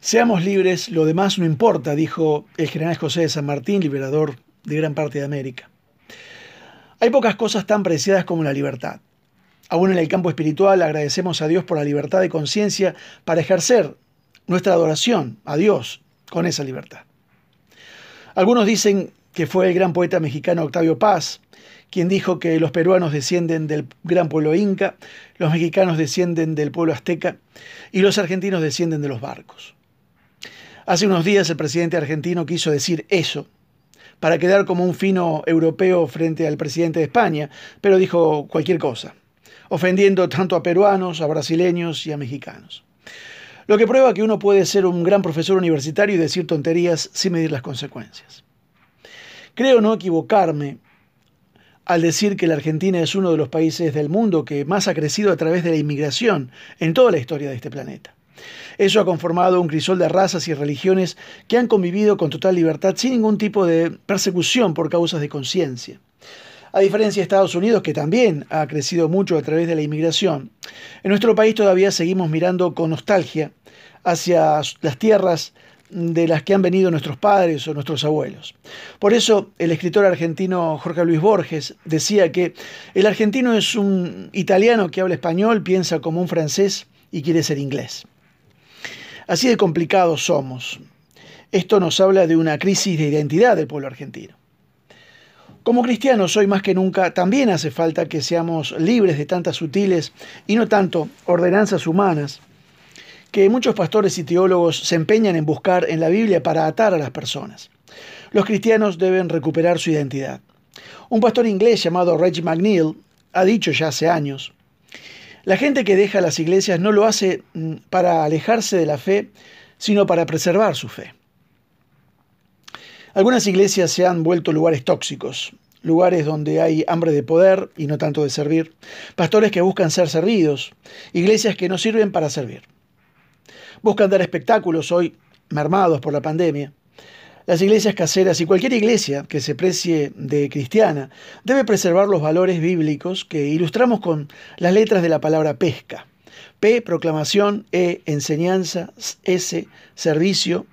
Seamos libres, lo demás no importa, dijo el general José de San Martín, liberador de gran parte de América. Hay pocas cosas tan preciadas como la libertad. Aún en el campo espiritual agradecemos a Dios por la libertad de conciencia para ejercer nuestra adoración a Dios con esa libertad. Algunos dicen que fue el gran poeta mexicano Octavio Paz quien dijo que los peruanos descienden del gran pueblo inca, los mexicanos descienden del pueblo azteca y los argentinos descienden de los barcos. Hace unos días el presidente argentino quiso decir eso para quedar como un fino europeo frente al presidente de España, pero dijo cualquier cosa, ofendiendo tanto a peruanos, a brasileños y a mexicanos. Lo que prueba que uno puede ser un gran profesor universitario y decir tonterías sin medir las consecuencias. Creo no equivocarme al decir que la Argentina es uno de los países del mundo que más ha crecido a través de la inmigración en toda la historia de este planeta. Eso ha conformado un crisol de razas y religiones que han convivido con total libertad sin ningún tipo de persecución por causas de conciencia. A diferencia de Estados Unidos, que también ha crecido mucho a través de la inmigración, en nuestro país todavía seguimos mirando con nostalgia hacia las tierras de las que han venido nuestros padres o nuestros abuelos. Por eso el escritor argentino Jorge Luis Borges decía que el argentino es un italiano que habla español, piensa como un francés y quiere ser inglés. Así de complicados somos. Esto nos habla de una crisis de identidad del pueblo argentino. Como cristianos hoy más que nunca también hace falta que seamos libres de tantas sutiles y no tanto ordenanzas humanas que muchos pastores y teólogos se empeñan en buscar en la Biblia para atar a las personas. Los cristianos deben recuperar su identidad. Un pastor inglés llamado Reggie McNeil ha dicho ya hace años, la gente que deja las iglesias no lo hace mm, para alejarse de la fe, sino para preservar su fe. Algunas iglesias se han vuelto lugares tóxicos, lugares donde hay hambre de poder y no tanto de servir, pastores que buscan ser servidos, iglesias que no sirven para servir buscan dar espectáculos hoy mermados por la pandemia. Las iglesias caseras y cualquier iglesia que se precie de cristiana debe preservar los valores bíblicos que ilustramos con las letras de la palabra pesca. P, proclamación, E, enseñanza, S, servicio,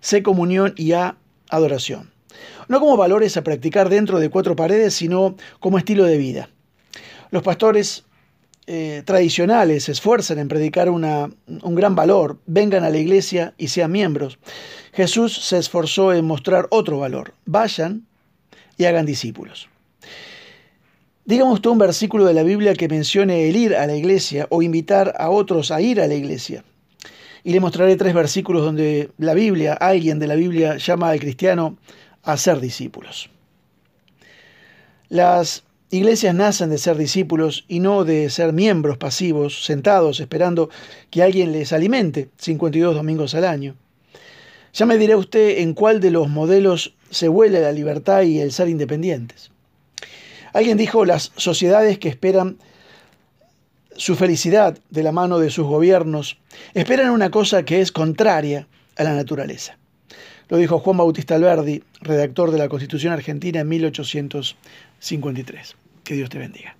C, comunión y A, adoración. No como valores a practicar dentro de cuatro paredes, sino como estilo de vida. Los pastores eh, tradicionales se esfuerzan en predicar una, un gran valor, vengan a la iglesia y sean miembros. Jesús se esforzó en mostrar otro valor, vayan y hagan discípulos. Dígame usted un versículo de la Biblia que mencione el ir a la iglesia o invitar a otros a ir a la iglesia. Y le mostraré tres versículos donde la Biblia, alguien de la Biblia, llama al cristiano a ser discípulos. Las Iglesias nacen de ser discípulos y no de ser miembros pasivos, sentados esperando que alguien les alimente 52 domingos al año. Ya me dirá usted en cuál de los modelos se huele la libertad y el ser independientes. Alguien dijo las sociedades que esperan su felicidad de la mano de sus gobiernos esperan una cosa que es contraria a la naturaleza. Lo dijo Juan Bautista Alberdi, redactor de la Constitución Argentina en 1853. Que Dios te bendiga.